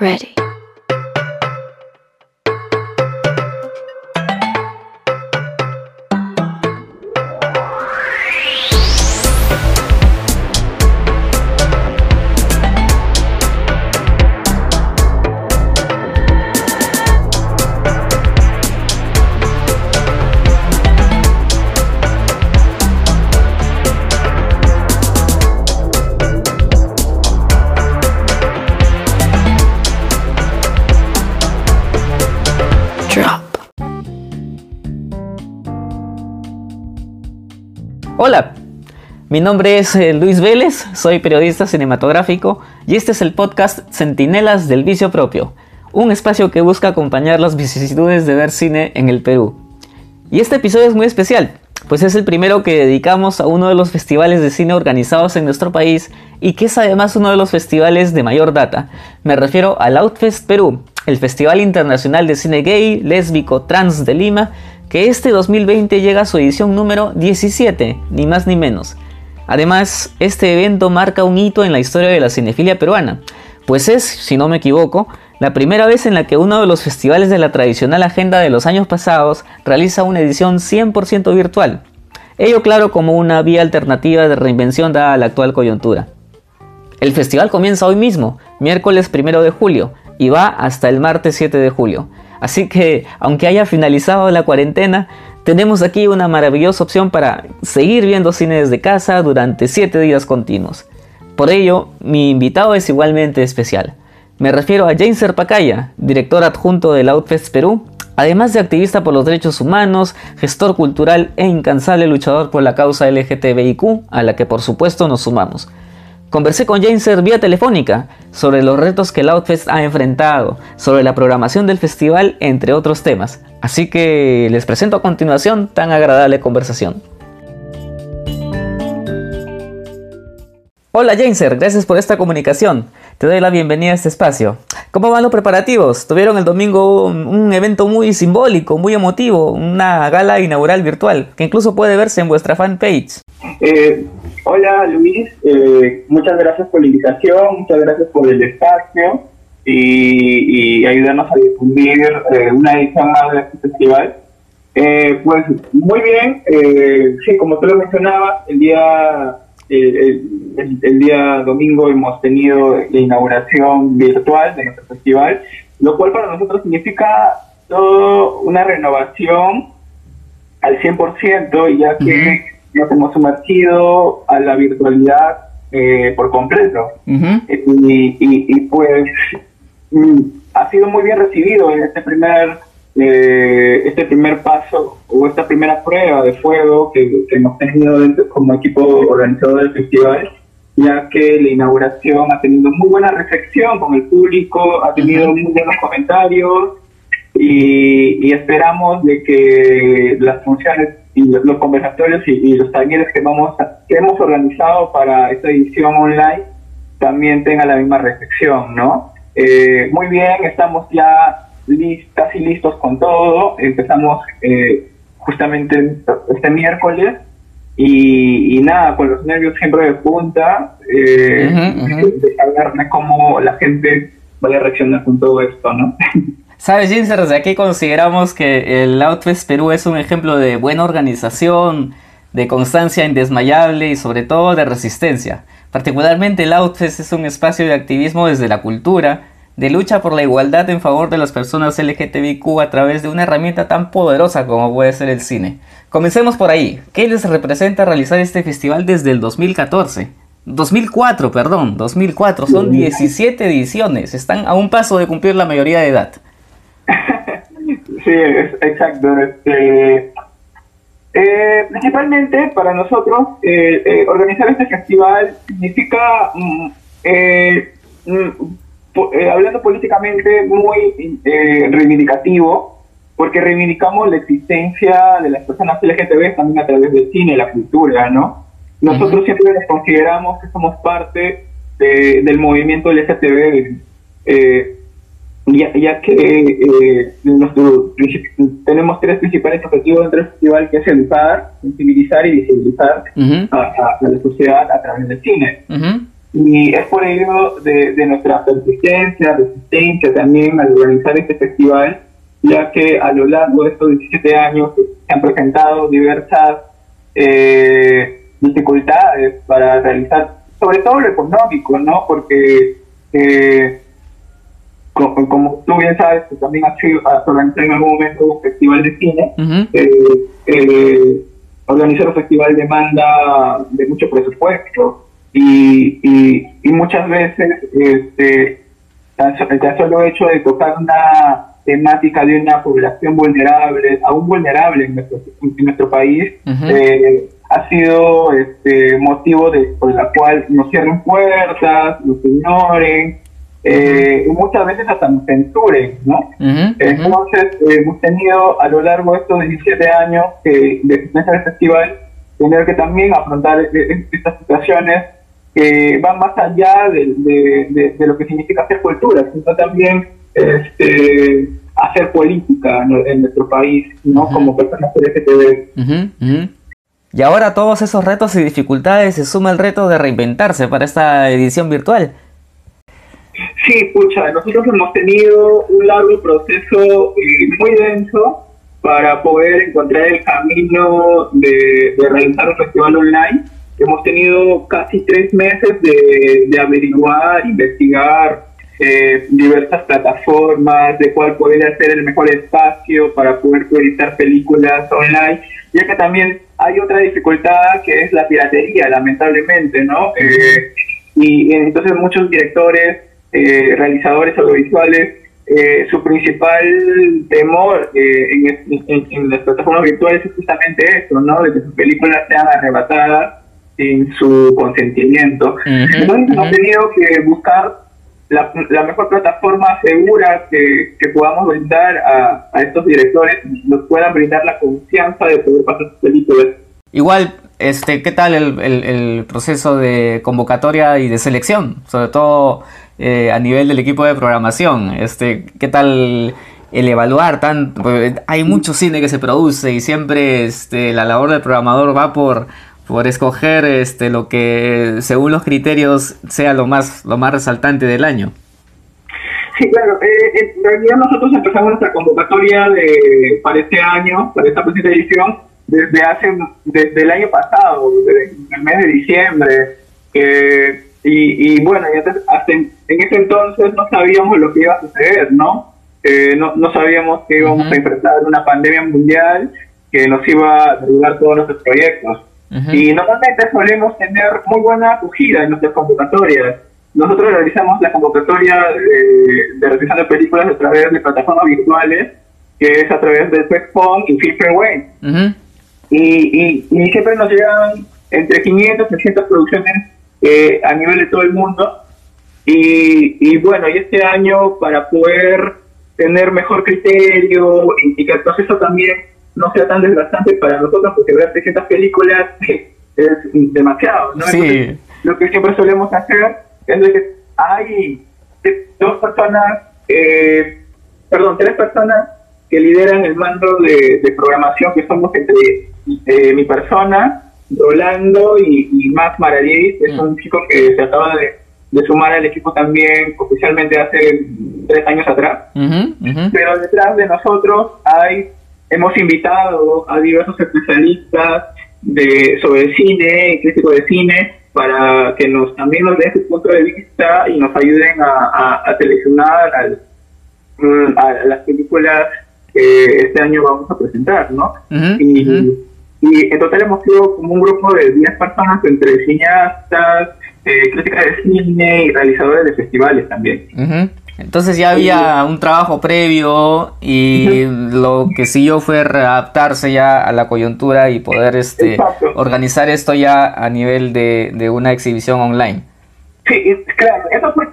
Ready. Mi nombre es eh, Luis Vélez, soy periodista cinematográfico y este es el podcast Centinelas del Vicio Propio, un espacio que busca acompañar las vicisitudes de ver cine en el Perú. Y este episodio es muy especial, pues es el primero que dedicamos a uno de los festivales de cine organizados en nuestro país y que es además uno de los festivales de mayor data. Me refiero al Outfest Perú, el Festival Internacional de Cine Gay, Lésbico, Trans de Lima, que este 2020 llega a su edición número 17, ni más ni menos. Además, este evento marca un hito en la historia de la cinefilia peruana, pues es, si no me equivoco, la primera vez en la que uno de los festivales de la tradicional agenda de los años pasados realiza una edición 100% virtual. Ello claro como una vía alternativa de reinvención dada la actual coyuntura. El festival comienza hoy mismo, miércoles 1 de julio, y va hasta el martes 7 de julio. Así que, aunque haya finalizado la cuarentena, tenemos aquí una maravillosa opción para seguir viendo cine desde casa durante 7 días continuos. Por ello, mi invitado es igualmente especial. Me refiero a Jainser Pacaya, director adjunto del Outfest Perú, además de activista por los derechos humanos, gestor cultural e incansable luchador por la causa LGTBIQ, a la que por supuesto nos sumamos. Conversé con Jainser vía telefónica sobre los retos que el Outfest ha enfrentado, sobre la programación del festival, entre otros temas. Así que les presento a continuación tan agradable conversación. Hola Jainser, gracias por esta comunicación. Te doy la bienvenida a este espacio. ¿Cómo van los preparativos? Tuvieron el domingo un, evento muy simbólico, muy emotivo, una gala inaugural virtual, que incluso puede verse en vuestra fanpage. Eh, hola Luis, eh, muchas gracias por la invitación, muchas gracias por el espacio y, y ayudarnos a difundir eh, una edición más de este festival. Eh, pues muy bien, eh, sí, como tú lo mencionabas, el día, el, el- el día domingo hemos tenido la inauguración virtual de nuestro festival, lo cual para nosotros significa todo una renovación al 100%, ya que nos hemos sumergido a la virtualidad eh, por completo. Y, y- y, pues mm, ha sido muy bien recibido en este primer eh, este primer paso o esta primera prueba de fuego que, que hemos tenido dentro- como equipo organizador del festival ya que la inauguración ha tenido muy buena recepción con el público, ha tenido muy buenos comentarios y, y esperamos de que las funciones y lo- los conversatorios y, y los talleres que vamos a- que hemos organizado para esta edición online también tengan la misma recepción, ¿no? Eh, muy bien, estamos ya lis- casi listos con todo. Empezamos eh, justamente este miércoles y, y nada, con los nervios siempre de punta, eh, Ujú, ujú. de saber de cómo la gente vaya a reaccionar con todo esto, ¿no? Sabes, Jainser, desde aquí consideramos que el Outfest Perú es un ejemplo de buena organización, de constancia indesmayable y sobre todo de resistencia. Particularmente el Outfest es un espacio de activismo desde la cultura, de lucha por la igualdad en favor de las personas LGTBIQ a través de una herramienta tan poderosa como puede ser el cine. Comencemos por ahí. ¿Qué les representa realizar este festival desde el 2014? 2004, perdón, 2004. Son 17 ediciones. Están a un paso de cumplir la mayoría de edad. Sí, exacto. Este, eh, principalmente para nosotros, eh, eh, organizar este festival significa, mm, eh, hablando políticamente, muy eh, reivindicativo, porque reivindicamos la existencia de las personas LGTB también a través del cine, la cultura, ¿no? Nosotros siempre nos consideramos que somos parte de- del movimiento LGTB. eh, ya, ya que eh, nuestro tenemos tres principales objetivos dentro del festival, que es educar, sensibilizar y visibilizar a, a- a la sociedad a través del cine. ujú. Y es por ello de, de nuestra persistencia, resistencia también al organizar este festival, ya que a lo largo de estos 17 años se han presentado diversas eh, dificultades para realizar, sobre todo lo económico, ¿no? Porque, eh, como, tú bien sabes, que también has, organizado en algún momento un festival de cine, eh, eh, organizar un festival demanda de mucho presupuesto y, y, muchas veces este, tan, solo hecho de tocar una temática de una población vulnerable, aún vulnerable en nuestro, en nuestro país, eh, ha sido este, motivo de, por la cual nos cierren puertas, nos ignoren, eh, y muchas veces hasta nos censuren, ¿no? Entonces, eh, hemos tenido a lo largo de estos 17 años que de existencia del festival, tener que también afrontar estas situaciones que van más allá de, lo que significa hacer cultura, sino también este, hacer política en nuestro país, ¿no? Como personas LGTB. Y ahora a todos esos retos y dificultades se suma el reto de reinventarse para esta edición virtual. Sí, pucha, nosotros hemos tenido un largo proceso eh, muy denso para poder encontrar el camino de, realizar un festival online. Hemos tenido casi tres meses de, averiguar, investigar, eh, diversas plataformas, de cuál podría ser el mejor espacio para poder proyectar películas online, ya que también hay otra dificultad que es la piratería, lamentablemente, ¿no? Eh, y entonces muchos directores, eh, realizadores audiovisuales, su principal temor en, las plataformas virtuales es justamente eso, ¿no? De que sus películas sean arrebatadas sin su consentimiento. Entonces hemos tenido que buscar la, mejor plataforma segura que, podamos brindar a, estos directores nos puedan brindar la confianza de poder pasar sus películas. Igual, este, ¿qué tal el, el, proceso de convocatoria y de selección? Sobre todo eh, a nivel del equipo de programación. Este, ¿Qué tal el evaluar tan... Hay mucho cine que se produce y siempre este, la labor del programador va por por escoger este lo que según los criterios sea lo más lo más resaltante del año. Sí, claro. Eh, en realidad nosotros empezamos nuestra convocatoria de, para este año, para esta próxima edición, desde hace desde el año pasado, desde el mes de diciembre. Eh, y, y, bueno, hasta en, ese entonces no sabíamos lo que iba a suceder, ¿no? Eh, no, no sabíamos que íbamos a enfrentar una pandemia mundial que nos iba a derribar todos nuestros proyectos. Y normalmente solemos tener muy buena acogida en nuestras convocatorias. Nosotros realizamos la convocatoria de, realización de películas a través de plataformas virtuales, que es a través de Specfon y Filterway. y, y, siempre nos llegan entre 500 y 600 producciones eh, a nivel de todo el mundo. Y, y bueno, y este año para poder tener mejor criterio y que el proceso también no sea tan desgastante para nosotros, porque ver 300 películas es demasiado, ¿no? lo que siempre solemos hacer es de que hay dos personas, eh, perdón, tres personas que lideran el mando de, programación, que somos entre eh, mi persona, Rolando y, y Max Maradier, que es mm. un chico que se acaba de, sumar al equipo también oficialmente hace tres años atrás. Pero detrás de nosotros hay hemos invitado a diversos especialistas de, sobre cine y críticos de cine para que nos también nos den su punto de vista y nos ayuden a, a, seleccionar mm, a las películas que este año vamos a presentar, ¿no? y, y, en total hemos sido como un grupo de 10 personas entre cineastas, eh, críticas de cine y realizadores de festivales también. Entonces ya había un trabajo previo y lo que siguió fue readaptarse ya a la coyuntura y poder este organizar esto ya a nivel de, una exhibición online. Sí, claro, eso fue,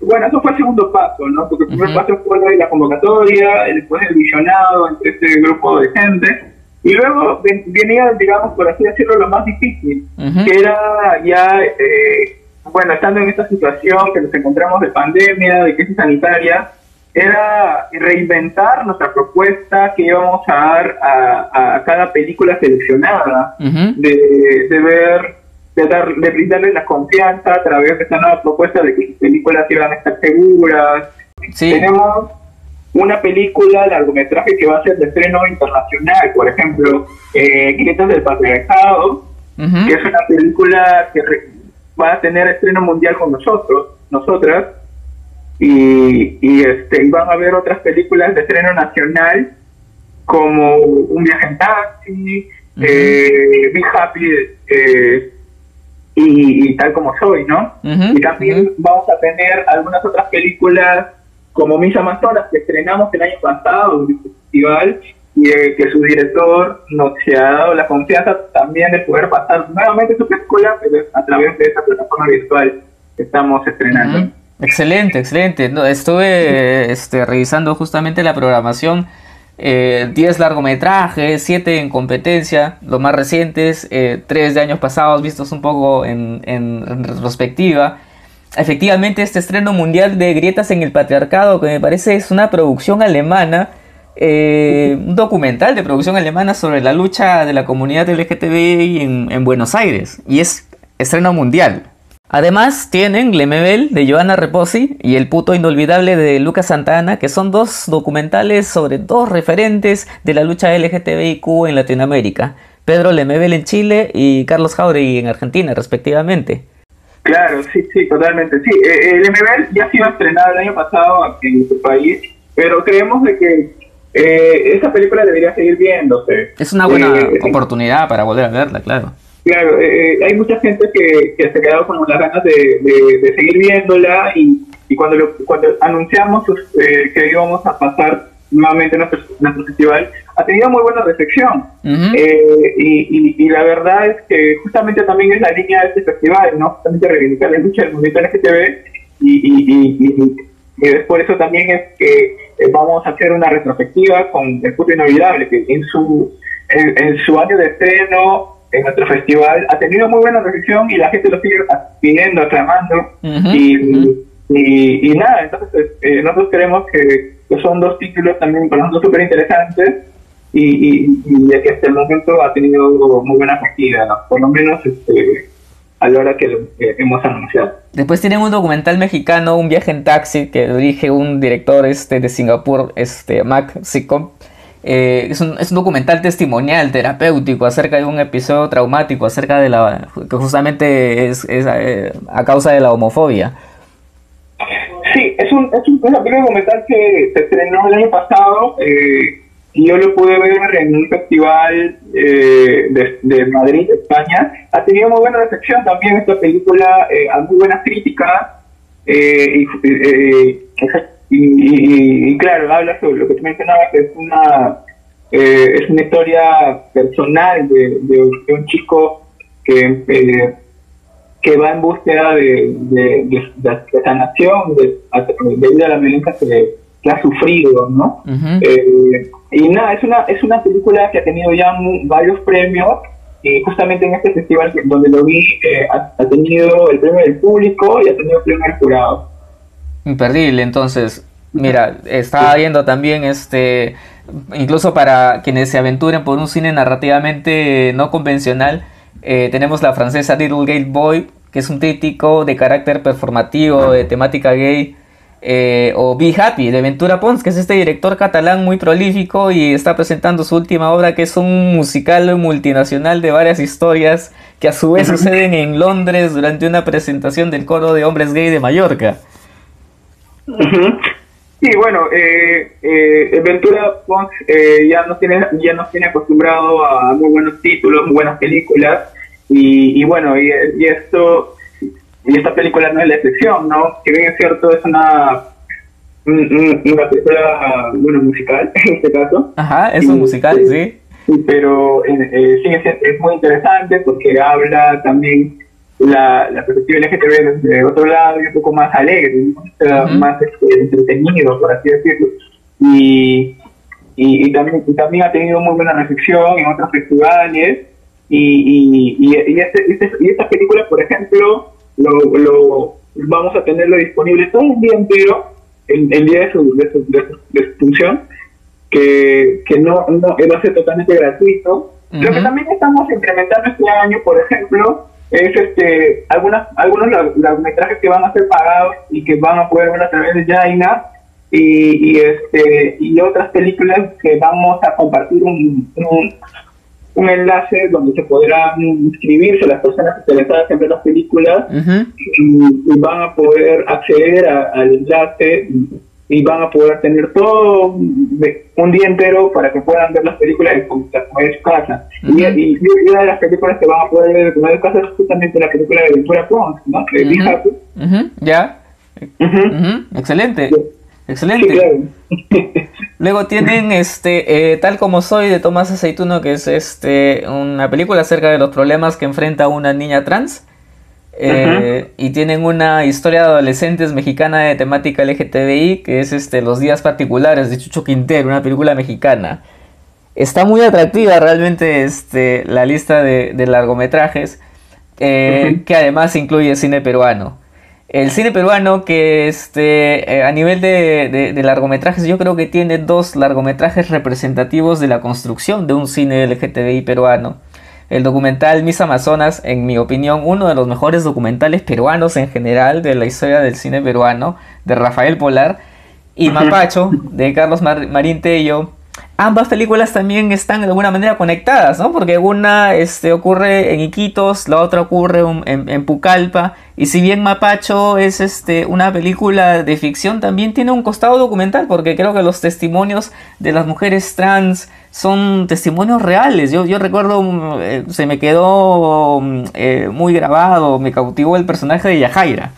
bueno, eso fue el segundo paso, ¿no? Porque el primer paso fue la convocatoria, después el visionado entre este grupo de gente, y luego venía, digamos, por así decirlo, lo más difícil, que era ya eh, bueno, estando en esta situación que nos encontramos de pandemia, de crisis sanitaria, era reinventar nuestra propuesta que íbamos a dar a, cada película seleccionada, de, ver de, dar, de brindarles la confianza a través de esta nueva propuesta de que sus películas iban a estar seguras. Tenemos una película, largometraje que va a ser de estreno internacional, por ejemplo, eh, Grietas del Patriarcado, que es una película que va a tener estreno mundial con nosotros, nosotras, y, y, este, van a haber otras películas de estreno nacional como Un viaje en taxi, eh, Be Happy eh, y, tal como soy, ¿no? y también vamos a tener algunas otras películas como Mis Amazonas que estrenamos el año pasado en el festival y que su director nos ha dado la confianza también de poder pasar nuevamente su película pero a través de esta plataforma virtual que estamos estrenando. Excelente, excelente. No, estuve este, revisando justamente la programación. 10 eh, largometrajes, 7 en competencia, los más recientes, eh, 3 de años pasados vistos un poco en, en, retrospectiva. Efectivamente, este estreno mundial de Grietas en el Patriarcado, que me parece es una producción alemana, eh, un documental de producción alemana sobre la lucha de la comunidad LGTBI en, en Buenos Aires, y es estreno mundial. Además tienen Lemebel de Joana Reposi y El puto inolvidable de Lucas Santana, que son dos documentales sobre dos referentes de la lucha LGTBIQ en Latinoamérica. Pedro Lemebel en Chile y Carlos Jauregui en Argentina, respectivamente. Claro, sí, sí, totalmente. Sí, eh, eh Lemebel ya ha sido estrenado el año pasado en nuestro país, pero creemos de que eh, esa película debería seguir viéndose. Es una buena eh, oportunidad para volver a verla, claro. Claro, eh, hay mucha gente que, que se ha quedado con las ganas de, de, seguir viéndola y, y cuando, lo, cuando anunciamos eh, que íbamos a pasar nuevamente nuestro, nuestro festival, ha tenido muy buena recepción. eh, y, y, la verdad es que justamente también es la línea de este festival, ¿no? Justamente reivindicar la lucha del movimiento LGTB y, y, y, por eso también es que eh, vamos a hacer una retrospectiva con El Puto Inolvidable, que en su, en su año de estreno en nuestro festival ha tenido muy buena recepción y la gente lo sigue pidiendo, aclamando. y, y, nada, entonces eh, nosotros creemos que, son dos títulos también para nosotros súper interesantes y, y, que hasta el momento ha tenido muy buena acogida, por lo menos este, a la hora que lo hemos anunciado. Después tienen un documental mexicano, Un viaje en taxi, que dirige un director este, de Singapur, este, Mac Sicom eh, es, un, es, un, documental testimonial, terapéutico, acerca de un episodio traumático, acerca de la. que justamente es, eh, a causa de la homofobia. Sí, es un, es un, documental que se estrenó el año pasado eh, y yo lo pude ver en un festival de, de, Madrid, España. Ha tenido muy buena recepción también esta película, a muy buenas críticas. y y, claro, habla sobre lo que tú mencionabas, que es una, eh, es una historia personal de, de, un chico que, eh, que va en búsqueda de, de, sanación debido a la violencia que, ha sufrido, ¿no? Eh, y nada, es una, es una película que ha tenido ya varios premios y justamente en este festival donde lo vi ha, ha, tenido el premio del público y ha tenido el premio del jurado. Imperdible, entonces. Mira, estaba viendo también este. Incluso para quienes se aventuren por un cine narrativamente no convencional, eh, tenemos la francesa Little Gay Boy, que es un crítico de carácter performativo, de temática gay. Eh, o Be Happy de Ventura Pons, que es este director catalán muy prolífico y está presentando su última obra, que es un musical multinacional de varias historias que a su vez suceden en Londres durante una presentación del coro de hombres gay de Mallorca. Sí, bueno, eh, eh, Ventura Pons eh, ya nos tiene ya nos tiene acostumbrado a muy buenos títulos, muy buenas películas y, bueno y, esto y esta película no es la excepción, ¿no? Que bien es cierto es una una película bueno musical en este caso. Ajá, es un musical, sí. Pero eh, sí es, es muy interesante porque habla también la, la perspectiva LGTB desde otro lado y un poco más alegre, más este, entretenido, por así decirlo. Y, y, también, también ha tenido muy buena recepción en otros festivales. Y, y, y, este, este, y esta película, por ejemplo, lo, lo, vamos a tenerlo disponible todo el día entero, el, el día de su, de su, de su, función, que, que no, no va a ser totalmente gratuito. Lo que también estamos implementando este año, por ejemplo, es este algunas algunos largometrajes que van a ser pagados y que van a poder ver a través de Jaina y, y, este y otras películas que vamos a compartir un, un, enlace donde se podrán inscribirse las personas interesadas en ver las películas y, van a poder acceder al enlace y van a poder tener todo un día entero para que puedan ver las películas de su casa. y, y, una de las películas que van a poder ver de su casa es justamente la película de Ventura Pons, ¿no? Ya. Excelente. Excelente. Luego tienen este eh, Tal como soy de Tomás Aceituno, que es este una película acerca de los problemas que enfrenta una niña trans. Eh, y tienen una historia de adolescentes mexicana de temática LGTBI, que es este Los días particulares de Chucho Quintero, una película mexicana. Está muy atractiva realmente este, la lista de, largometrajes, eh, que además incluye cine peruano. El cine peruano que este, eh, a nivel de, de, largometrajes yo creo que tiene dos largometrajes representativos de la construcción de un cine LGTBI peruano. El documental Mis Amazonas, en mi opinión, uno de los mejores documentales peruanos en general de la historia del cine peruano, de Rafael Polar, y Mapacho, de Carlos Marín Tello, ambas películas también están de alguna manera conectadas, ¿no? Porque una este, ocurre en Iquitos, la otra ocurre en, Pucallpa, y si bien Mapacho es este, una película de ficción, también tiene un costado documental, porque creo que los testimonios de las mujeres trans son testimonios reales. Yo, yo recuerdo, mm, eh, se me quedó mm, eh, muy grabado, me cautivó el personaje de Yajaira.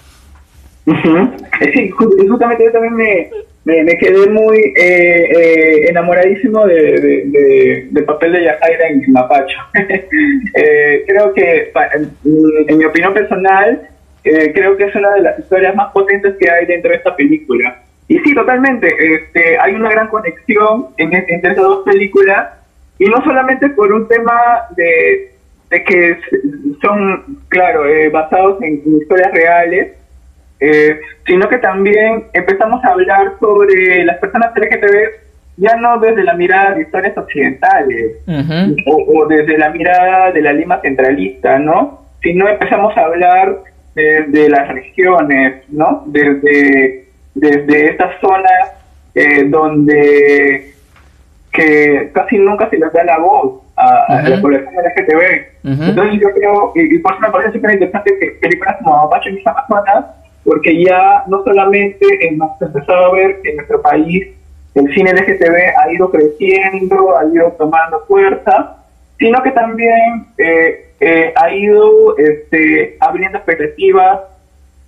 Sí, justamente yo también me, me, quedé muy eh, eh, enamoradísimo de, del papel de Yajaira en Mapacho. Eh, creo que, en, mi opinión personal, creo que es una de las historias más potentes que hay dentro de esta película. Y sí, totalmente, este, hay una gran conexión en, entre esas dos películas, y no solamente por un tema de, de que son, claro, basados en historias reales, eh, sino que también empezamos a hablar sobre las personas LGTB ya no desde la mirada de historias occidentales o, desde la mirada de la Lima centralista, ¿no? Sino empezamos a hablar de, las regiones, ¿no? Desde, desde estas zonas eh, donde que casi nunca se les da la voz a, la población LGTB. Entonces yo creo, y, por eso me parece súper interesante que películas como Apache y Amazonas porque ya no solamente hemos empezado a ver que en nuestro país el cine LGTB ha ido creciendo, ha ido tomando fuerza, sino que también eh, eh, ha ido este, abriendo expectativas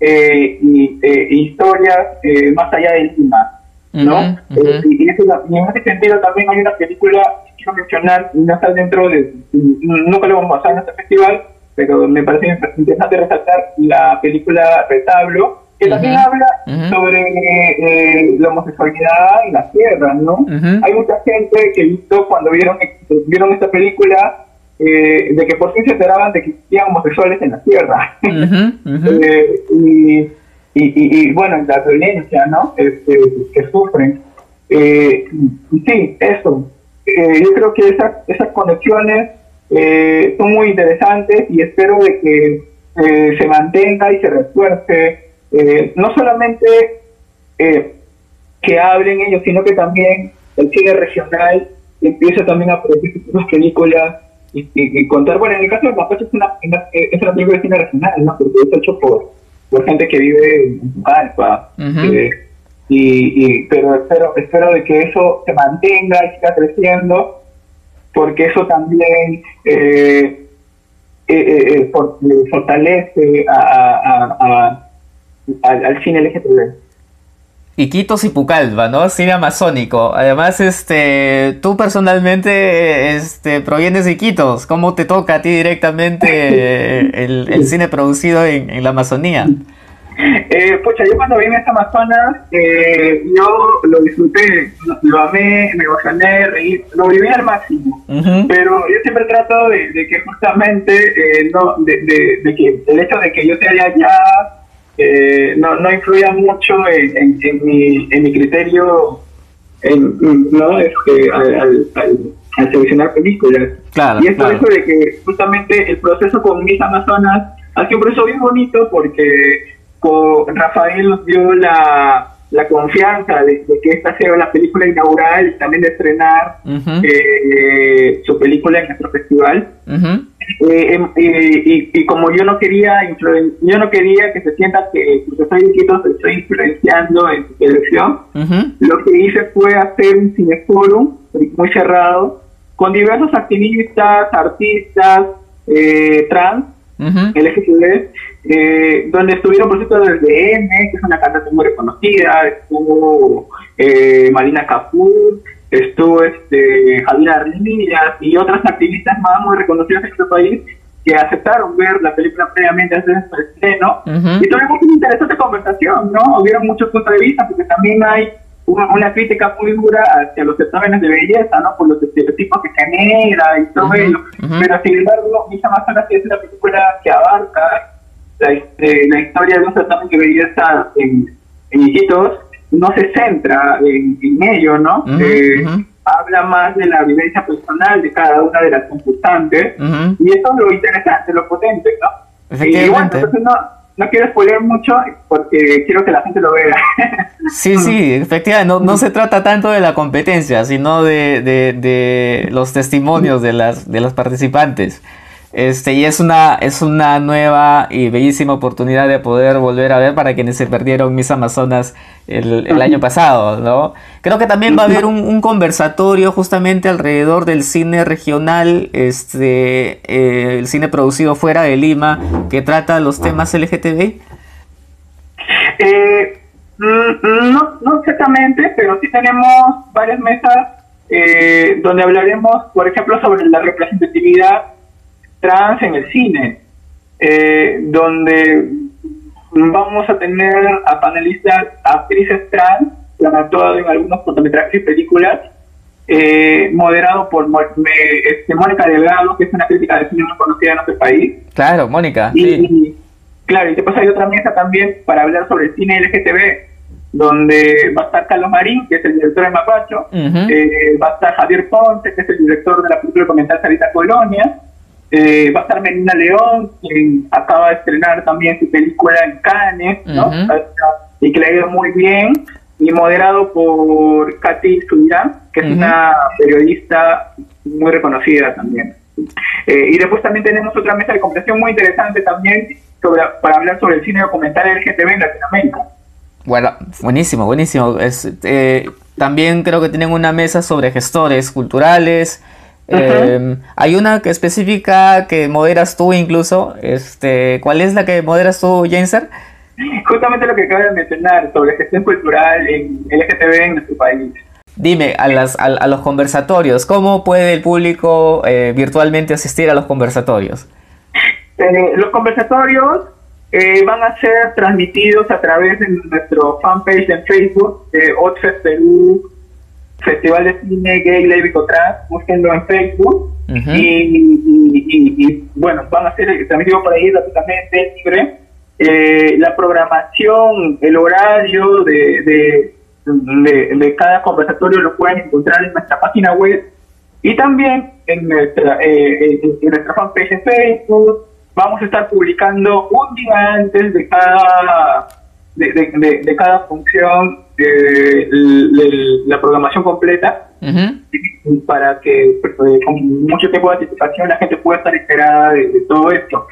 eh, y historias más allá del Lima, ¿no? y, en ese sentido también hay una película que quiero mencionar, no está dentro de, nunca lo vamos a pasar en este festival, pero me parece interesante resaltar la película Retablo, que también habla sobre eh, la homosexualidad en la tierra, ¿no? Hay mucha gente que visto cuando vieron, vieron esta película eh, de que por fin se enteraban de que existían homosexuales en la tierra. Eh, y, y, bueno, la violencia, ¿no? Este, que sufren. sí, eso. yo creo que esas, esas conexiones eh, son muy interesantes y espero de que eh, se mantenga y se refuerce, eh, no solamente que hablen ellos, sino que también el cine regional empiece también a producir sus películas y, contar, bueno, en el caso de Mapache es una, es una película de cine regional, ¿no? porque es hecho por, por gente que vive en y, y, pero espero, espero de que eso se mantenga y siga creciendo porque eso también eh, eh, eh, fortalece al cine LGTB. Iquitos y Pucallpa, ¿no? Cine amazónico. Además, este, tú personalmente, este, provienes de Iquitos. ¿Cómo te toca a ti directamente el, cine producido en la Amazonía? Eh, pucha, yo cuando vine a esta Amazonas, eh, yo lo disfruté, lo, amé, me emocioné, reí, lo viví al máximo. Pero yo siempre trato de, que justamente, eh, no, de, de, que el hecho de que yo esté allá eh, no, no influya mucho en, en, mi, en mi criterio, en, ¿no? Este, al, al, al seleccionar películas. y es por eso de que justamente el proceso con Miss Amazonas ha sido un proceso bien bonito porque con Rafael nos dio la, la confianza de, que esta sea la película inaugural y también de estrenar eh, su película en nuestro festival. Eh, em, eh, y, como yo no quería yo no quería que se sienta que soy Iquitos estoy influenciando en su selección, lo que hice fue hacer un cineforum muy cerrado con diversos activistas, artistas, trans, LGTB, eh, donde estuvieron por ejemplo desde M, que es una cantante muy reconocida, estuvo eh, Marina Capur, estuvo este, Javier Armillas y otras activistas más muy reconocidas en nuestro país que aceptaron ver la película previamente antes del estreno y tuvimos una interesante conversación, ¿no? Hubieron muchos puntos de vista porque también hay una, crítica muy dura hacia los certámenes de belleza, ¿no? Por los estereotipos que genera y todo ello. Pero sin embargo, Misa Amazonas es una película que abarca la, este, la historia de un certamen de belleza en, en Iquitos, no se centra en, ello, ¿no? Eh, habla más de la vivencia personal de cada una de las concursantes y eso es lo interesante, lo potente, ¿no? Y bueno, entonces no, no quiero spoiler mucho porque quiero que la gente lo vea. Sí, sí, efectivamente, no, no se trata tanto de la competencia, sino de, de, de los testimonios de las, de las participantes. Este, y es una, es una nueva y bellísima oportunidad de poder volver a ver para quienes se perdieron Mis Amazonas el, año pasado, ¿no? Creo que también va a haber un, conversatorio justamente alrededor del cine regional, este, eh, el cine producido fuera de Lima, que trata los temas LGTB. Eh, mm, no, no exactamente, pero sí tenemos varias mesas eh, donde hablaremos, por ejemplo, sobre la representatividad trans en el cine, eh, donde vamos a tener a panelistas, actrices trans que han actuado en algunos cortometrajes y películas, eh, moderado por este, Mónica Delgado, que es una crítica de cine muy conocida en nuestro país. Claro, Mónica. Y, claro, y después hay otra mesa también para hablar sobre el cine LGTB, donde va a estar Carlos Marín, que es el director de Mapacho, eh, va a estar Javier Ponce, que es el director de la película documental Sarita Colonia, eh, va a estar Melina León, quien acaba de estrenar también su película en Cannes, ¿no? Y que le ha ido muy bien. Y moderado por Katy Subirán, que es una periodista muy reconocida también. Eh, y después también tenemos otra mesa de conversación muy interesante también sobre, para hablar sobre el cine documental LGTB en Latinoamérica. Bueno, buenísimo, buenísimo. Es, eh, también creo que tienen una mesa sobre gestores culturales, Em, hay una que específica que moderas tú incluso. Este, ¿Cuál es la que moderas tú, Jenser? Justamente lo que acabo de mencionar sobre gestión cultural en LGTB en nuestro país. Dime, a, las, a, los conversatorios, ¿cómo puede el público eh, virtualmente asistir a los conversatorios? Eh, los conversatorios eh, van a ser transmitidos a través de nuestro fanpage en Facebook, eh, Perú Festival de Cine Gay Lévico Trans, búsquenlo en Facebook. y, bueno, van a ser transmitidos por ahí gratuitamente, libre. Eh, la programación, el horario de, de, cada conversatorio lo pueden encontrar en nuestra página web y también en nuestra, eh, en, nuestra fanpage en Facebook. Vamos a estar publicando un día antes de cada de, de, cada función eh, la programación completa para que pues, eh, con mucho tiempo de anticipación la gente pueda estar enterada de, todo esto.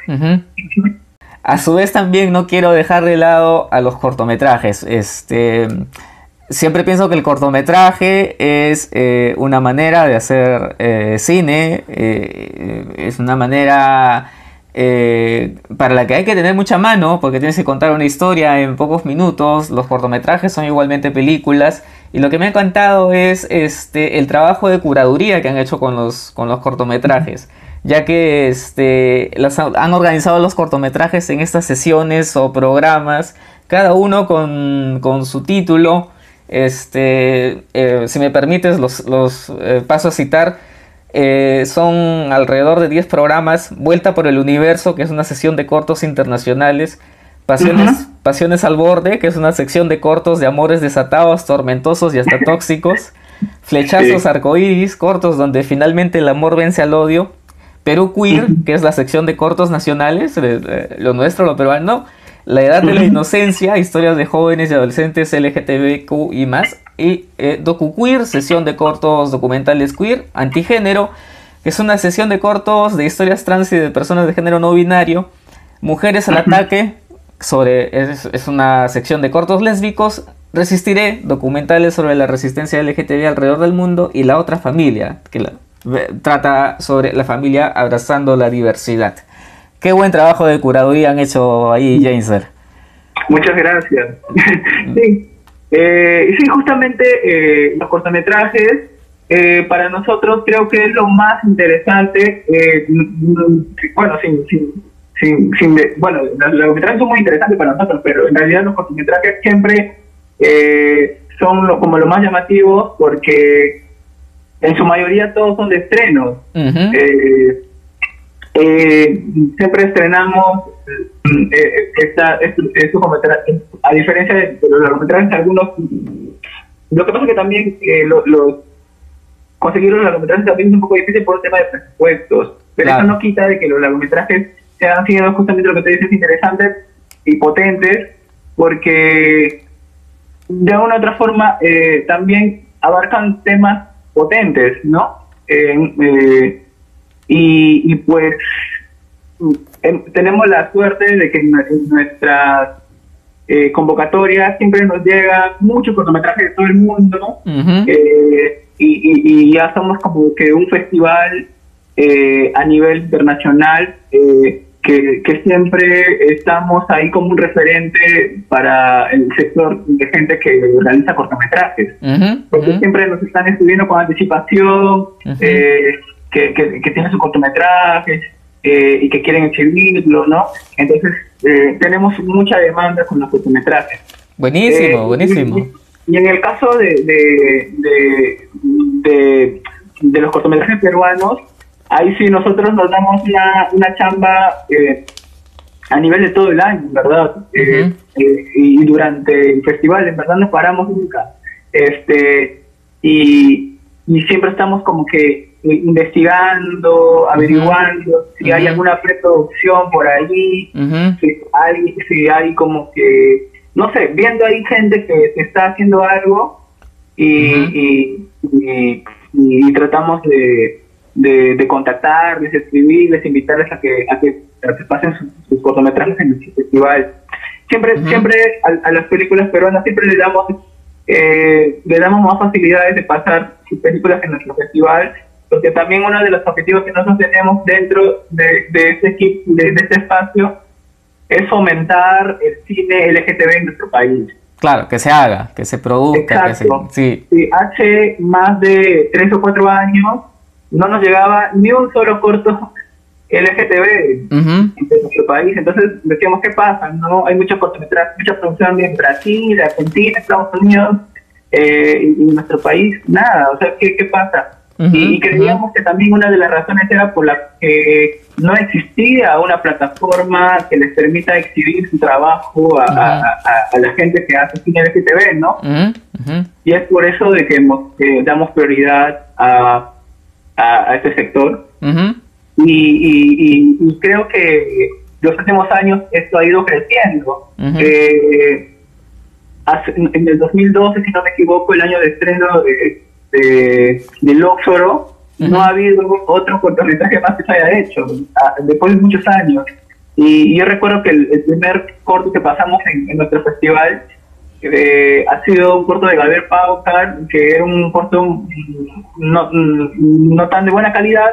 A su vez también no quiero dejar de lado a los cortometrajes. Este, siempre pienso que el cortometraje es eh, una manera de hacer cine, es una manera eh, para la que hay que tener mucha mano, porque tienes que contar una historia en pocos minutos, los cortometrajes son igualmente películas, y lo que me ha encantado es este, el trabajo de curaduría que han hecho con los, con los cortometrajes, ya que este, han organizado los cortometrajes en estas sesiones o programas, cada uno con, su título. Este, eh, si me permites, los, los eh, paso a citar. Eh, son alrededor de 10 programas, Vuelta por el Universo, que es una sesión de cortos internacionales, Pasiones, Pasiones al Borde, que es una sección de cortos de amores desatados, tormentosos y hasta tóxicos, Flechazos arcoíris, cortos donde finalmente el amor vence al odio. Perú Queer, que es la sección de cortos nacionales, lo nuestro, lo peruano. La edad de la inocencia, historias de jóvenes y adolescentes LGTBQ y más. Y eh, Docu Queer, sesión de cortos documentales queer, antigénero, que es una sesión de cortos de historias trans y de personas de género no binario. Mujeres al ataque, sobre, es, una sección de cortos lésbicos. Resistiré, documentales sobre la resistencia LGTB alrededor del mundo. Y la otra familia, que trata sobre la familia abrazando la diversidad. Qué buen trabajo de curaduría han hecho ahí, Jameser. Muchas gracias. sí. Eh, sí, justamente eh, los cortometrajes, eh, para nosotros creo que es lo más interesante. bueno, sin, sin, sin, bueno, los cortometrajes son muy interesantes para nosotros, pero en realidad los cortometrajes siempre son como lo más llamativos porque en su mayoría todos son de estrenos. Eh, siempre estrenamos eh, esta, a diferencia de, los largometrajes, algunos. Lo que pasa es que también eh, los, conseguir los largometrajes también es un poco difícil por el tema de presupuestos, pero eso no quita de que los largometrajes sean sido justamente lo que te dices interesantes y potentes, porque de una u otra forma eh, también abarcan temas potentes, ¿no? Eh, y, pues em, tenemos la suerte de que en, nuestras eh, convocatorias siempre nos llega mucho cortometraje de todo el mundo eh, y, ya somos como que un festival eh, a nivel internacional que, que, siempre estamos ahí como un referente para el sector de gente que realiza cortometrajes. Porque siempre nos están estudiando con anticipación que, que, tienen su cortometraje eh, y que quieren exhibirlo, ¿no? Entonces, eh, tenemos mucha demanda con los cortometrajes. Buenísimo, eh, buenísimo. Y, en el caso de, de, de, de, los cortometrajes peruanos, ahí sí nosotros nos damos una, una chamba a nivel de todo el año, ¿verdad? y durante el festival, en verdad, no paramos nunca. Este, y, y siempre estamos como que investigando, averiguando si hay alguna preproducción por ahí, si, hay, si hay como que, no sé, viendo ahí gente que está haciendo algo y, y, tratamos de, de, contactarles, escribirles, invitarles a que, a que, pasen sus, cortometrajes en el festival. Siempre, siempre a, a, las películas peruanas siempre le damos eh, le damos más facilidades de pasar sus películas en nuestro festival porque también uno de los objetivos que nosotros tenemos dentro de, de este equipo, de, este espacio, es fomentar el cine LGTB en nuestro país. Claro, que se haga, que se produzca. sí. Hace más de tres o cuatro años no nos llegaba ni un solo corto LGTB en nuestro país. Entonces decíamos, ¿qué pasa? no Hay mucha mucha producción en Brasil, Argentina, Estados Unidos, eh, y en nuestro país nada. O sea, ¿qué, qué pasa? Y creíamos que también una de las razones era por la que no existía una plataforma que les permita exhibir su trabajo a, la gente que hace cine LGTB, ¿no? Y es por eso de que, damos prioridad a, a, este sector. y, y, creo que los últimos años esto ha ido creciendo. Eh, en el 2012, si no me equivoco, el año de estreno de de, del Oxforo, no ha habido otro cortometraje más que se haya hecho, después de muchos años. Y, yo recuerdo que el, primer corto que pasamos en, nuestro festival eh, ha sido un corto de Gabriel Paucar, que era un corto no, no tan de buena calidad,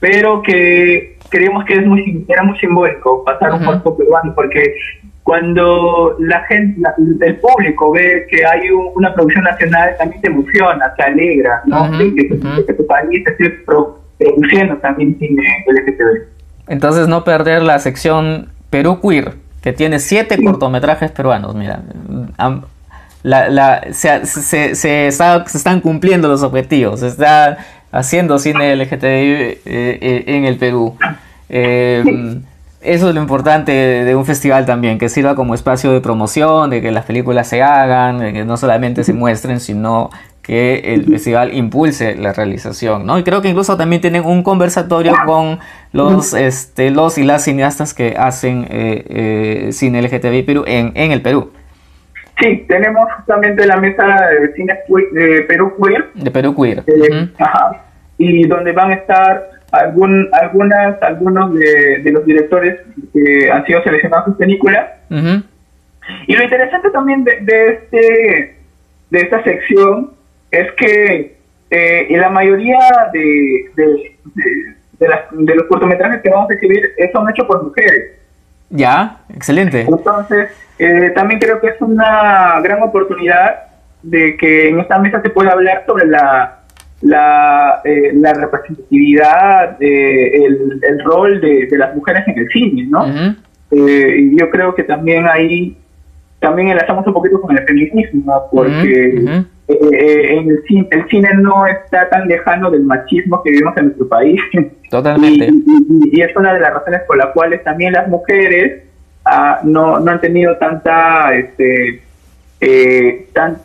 pero que creíamos que es muy, era muy simbólico pasar un corto peruano, porque cuando la gente, el público ve que hay una producción nacional, también se emociona, se alegra, ¿no? que, tu país esté produciendo también cine LGTB. Entonces no perder la sección Perú Queer, que tiene siete cortometrajes peruanos, mira. La, la, se, se, se, están cumpliendo los objetivos, se está haciendo cine LGTB eh, eh, en el Perú. Eh, eso es lo importante de un festival también, que sirva como espacio de promoción, de que las películas se hagan, de que no solamente se muestren, sino que el festival impulse la realización, ¿no? Y creo que incluso también tienen un conversatorio con los, este, los y las cineastas que hacen eh, eh, cine LGTBI Perú en, en el Perú. Sí, tenemos justamente la mesa de cine de Perú Queer. De Perú Queer. Eh, ajá, y donde van a estar algún, algunas, algunos de, los directores que han sido seleccionados en películas. Y lo interesante también de, este, de esta sección es que eh, la mayoría de, de, de, los cortometrajes que vamos a exhibir son hechos por mujeres. Ya, excelente. Entonces, eh, también creo que es una gran oportunidad de que en esta mesa se pueda hablar sobre la, la, eh, la representatividad, eh, el, el, rol de, de, las mujeres en el cine, ¿no? y yo creo que también ahí también enlazamos un poquito con el feminismo, porque en el, cine, el cine no está tan lejano del machismo que vivimos en nuestro país. Totalmente. Y, es una de las razones por las cuales también las mujeres ah, no, no han tenido tanta este eh, tan,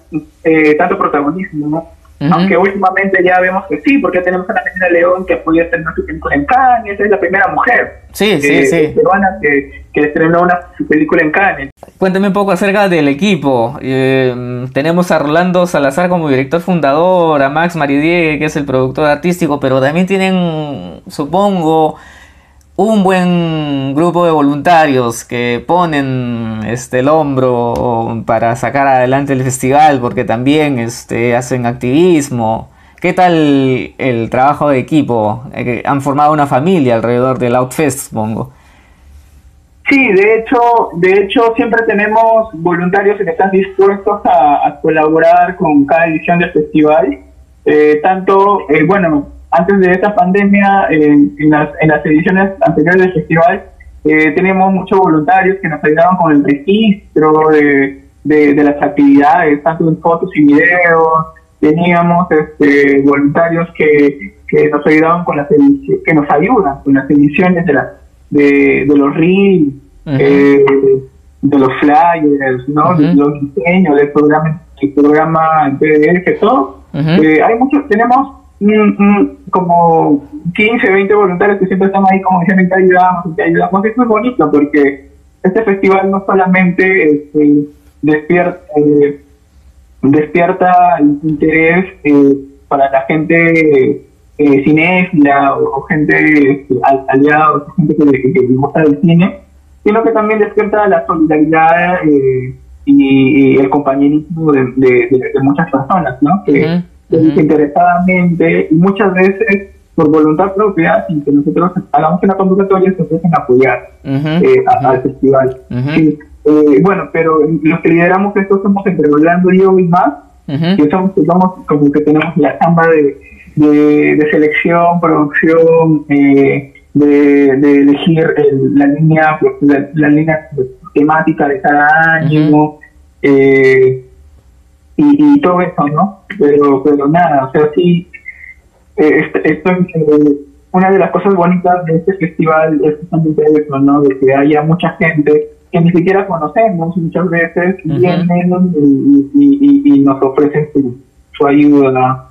eh, tanto protagonismo, ¿no? Aunque últimamente ya vemos que sí, porque tenemos a la Melina León que podido estrenar su película en Cannes, es la primera mujer sí, sí, sí. peruana que, que, estrenó una, su película en Cannes. Cuéntame un poco acerca del equipo. Eh, tenemos a Rolando Salazar como director fundador, a Max Maridie, que es el productor artístico, pero también tienen, supongo, un buen grupo de voluntarios que ponen este, el hombro para sacar adelante el festival porque también este, hacen activismo. ¿Qué tal el trabajo de equipo? Eh, han formado una familia alrededor del Outfest, supongo. Sí, de hecho, de hecho siempre tenemos voluntarios que están dispuestos a, colaborar con cada edición del festival. Eh, tanto, eh, bueno, antes de esta pandemia, en, las, en las ediciones anteriores del festival, eh, tenemos muchos voluntarios que nos ayudaban con el registro de, de, las actividades, tanto en fotos y videos. Teníamos este, voluntarios que, que nos ayudaban con las que nos ayudan con las ediciones de, la, de, de los reels, eh, de los flyers, ¿no? los diseños del programa, el programa en PDF, todo. Eh, hay muchos, tenemos como 15, 20 voluntarios que siempre están ahí como diciendo que ayudamos, que ayudamos. Es muy bonito porque este festival no solamente este, despierta, eh, despierta interés eh, para la gente eh, cinéfila o, gente este, aliada o gente que, que, gusta del cine, sino que también despierta la solidaridad eh, y, el compañerismo de, de, muchas personas, ¿no? Que, interesadamente y muchas veces por voluntad propia, sin que nosotros hagamos una convocatoria, se ofrecen apoyar eh, al festival. Eh, bueno, pero los que lideramos esto somos entre Orlando y yo y más, que somos, como que tenemos la chamba de, de, selección, producción, eh, de, elegir la línea la, línea temática de cada año. Eh, y, todo eso, ¿no? Pero, pero nada, o sea, sí, eh, esto, eh, una de las cosas bonitas de este festival es justamente eso, ¿no? De que haya mucha gente que ni siquiera conocemos muchas veces, vienen y, y, nos ofrecen su, su ayuda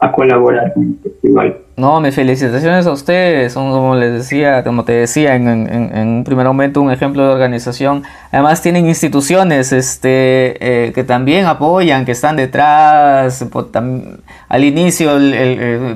a colaborar con el festival. No, mis felicitaciones a ustedes, son como les decía, como te decía en, un primer momento, un ejemplo de organización. Además tienen instituciones este, eh, que también apoyan, que están detrás. al inicio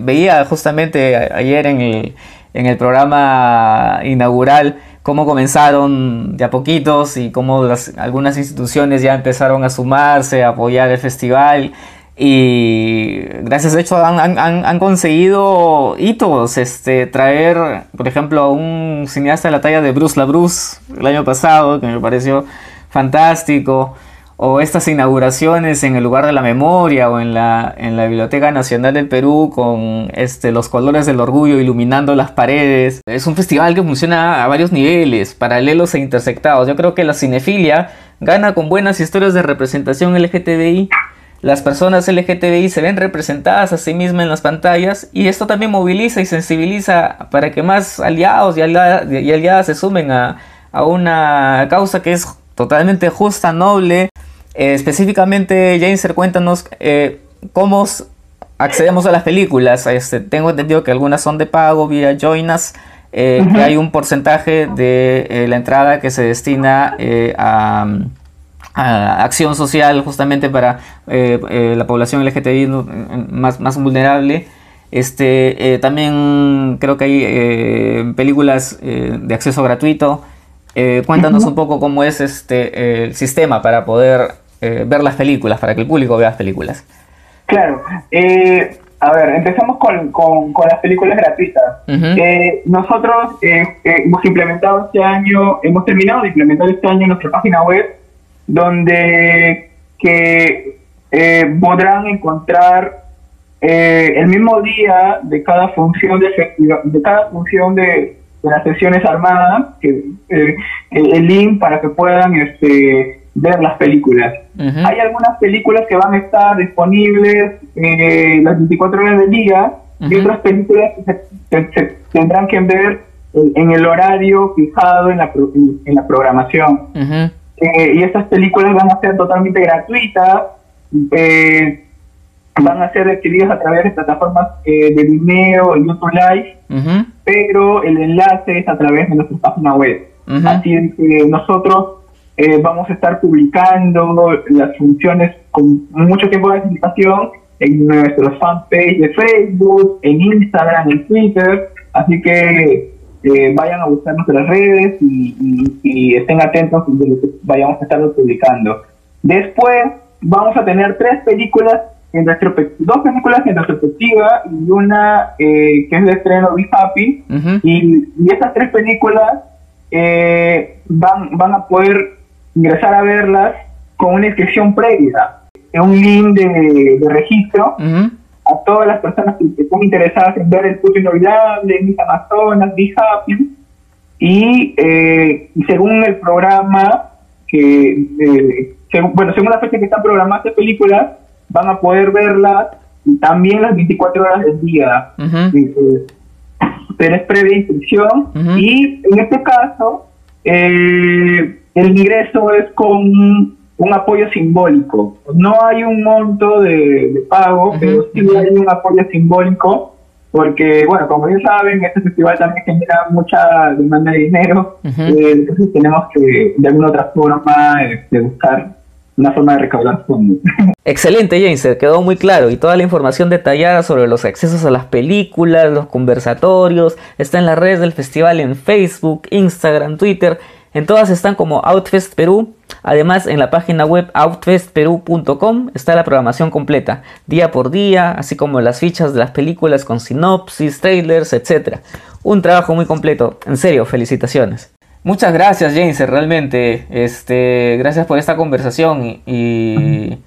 veía justamente ayer en el, en el programa inaugural cómo comenzaron de a poquitos y cómo las, algunas instituciones ya empezaron a sumarse, a apoyar el festival y gracias a esto han, han, han, conseguido hitos, este, traer, por ejemplo, a un cineasta de la talla de Bruce LaBruce el año pasado, que me pareció fantástico, o estas inauguraciones en el lugar de la memoria o en la, en la Biblioteca Nacional del Perú con este, los colores del orgullo iluminando las paredes. Es un festival que funciona a varios niveles, paralelos e intersectados. Yo creo que la cinefilia gana con buenas historias de representación LGTBI las personas LGTBI se ven representadas a sí mismas en las pantallas y esto también moviliza y sensibiliza para que más aliados y, aliadas, se sumen a, una causa que es totalmente justa, noble. Eh, específicamente, James, cuéntanos eh, cómo accedemos a las películas. Este, tengo entendido que algunas son de pago vía Joinas, eh, que hay un porcentaje de la entrada que se destina a, acción social justamente para la población LGTBI más, más vulnerable. Este, también creo que hay películas de acceso gratuito. cuéntanos un poco cómo es este el sistema para poder ver las películas, para que el público vea las películas. Claro. Eh, a ver, empezamos con, con, las películas gratuitas. Eh, nosotros eh, hemos implementado este año, hemos terminado de implementar este año nuestra página web, donde que podrán encontrar el mismo día de cada función de, de cada función de, las sesiones armadas, que, el link para que puedan este, ver las películas. Hay algunas películas que van a estar disponibles eh, las 24 horas del día y otras películas que se, tendrán que ver en, el horario fijado en la, en, la programación. Eh, y estas películas van a ser totalmente gratuitas, eh, van a ser adquiridas a través de plataformas de Vimeo y YouTube Live, pero el enlace es a través de nuestra página web. Así que nosotros eh, vamos a estar publicando las funciones con mucho tiempo de anticipación en nuestros fanpage de Facebook, en Instagram, en Twitter. Así que eh, vayan a buscar nuestras redes y, estén atentos de lo que vayamos a estar publicando. Después vamos a tener tres películas en dos películas en retrospectiva y una eh, que es de estreno Be Happy. Y, y, estas tres películas van, van a poder ingresar a verlas con una inscripción previa, un link de, registro a todas las personas que, estén interesadas en ver el puto inolvidable, Mis Amazonas, Be Happy, y, eh, según el programa, que eh, bueno, según la fecha que están programadas de películas, van a poder verlas también las 24 horas del día. Eh, pero es previa inscripción. Y en este caso eh, el ingreso es con un apoyo simbólico. No hay un monto de, pago, pero sí hay un apoyo simbólico, porque, bueno, como bien saben, este festival también genera mucha demanda de dinero, eh, entonces tenemos que, de alguna otra forma, este, buscar una forma de recaudar fondos. Excelente, James, quedó muy claro. Y toda la información detallada sobre los accesos a las películas, los conversatorios, está en las redes del festival en Facebook, Instagram, Twitter en todas están como Outfest Perú. Además, en la página web outfestperú.com está la programación completa, día por día, así como las fichas de las películas con sinopsis, trailers, etc. Un trabajo muy completo. En serio, felicitaciones. Muchas gracias, James, realmente. Este, gracias por esta conversación y,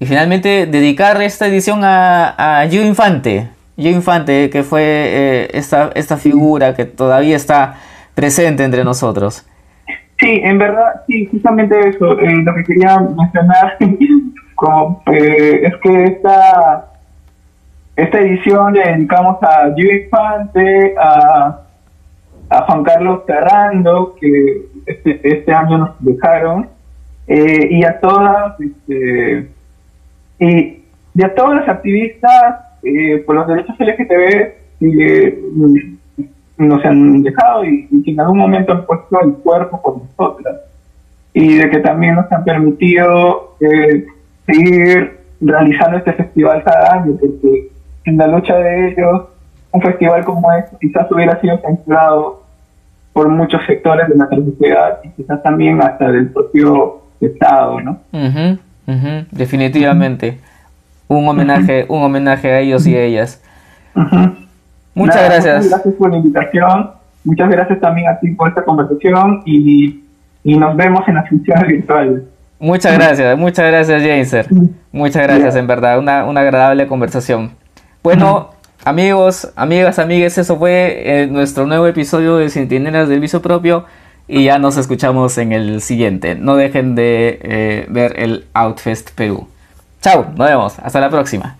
finalmente dedicar esta edición a, a Gio Infante. Gio Infante, que fue eh, esta, esta figura que todavía está presente entre nosotros. Sí, en verdad, sí, justamente eso. Eh, lo que quería mencionar como, eh, es que esta, esta edición le dedicamos a Gio Infante, a, Juan Carlos Ferrando, que este, este año nos dejaron, eh, y a todas, este, y, y, a todas las activistas por los derechos LGTB que nos han dejado y, que en algún momento han puesto el cuerpo por nosotras. Y de que también nos han permitido eh, seguir realizando este festival cada año, porque en la lucha de ellos, un festival como este quizás hubiera sido censurado por muchos sectores de nuestra sociedad y quizás también hasta del propio Estado, ¿no? Definitivamente. Un homenaje, un homenaje a ellos y a ellas. Muchas gracias. Muchas gracias por la invitación. Muchas gracias también a ti por esta conversación y, nos vemos en las funciones virtuales. Muchas gracias, muchas gracias Jaser. Muchas gracias, en verdad, una, una agradable conversación. Bueno, amigos, amigas, amigues, eso fue eh, nuestro nuevo episodio de Centinelas del Viso Propio y ya nos escuchamos en el siguiente. No dejen de eh, ver el Outfest Perú. Chao, nos vemos, hasta la próxima.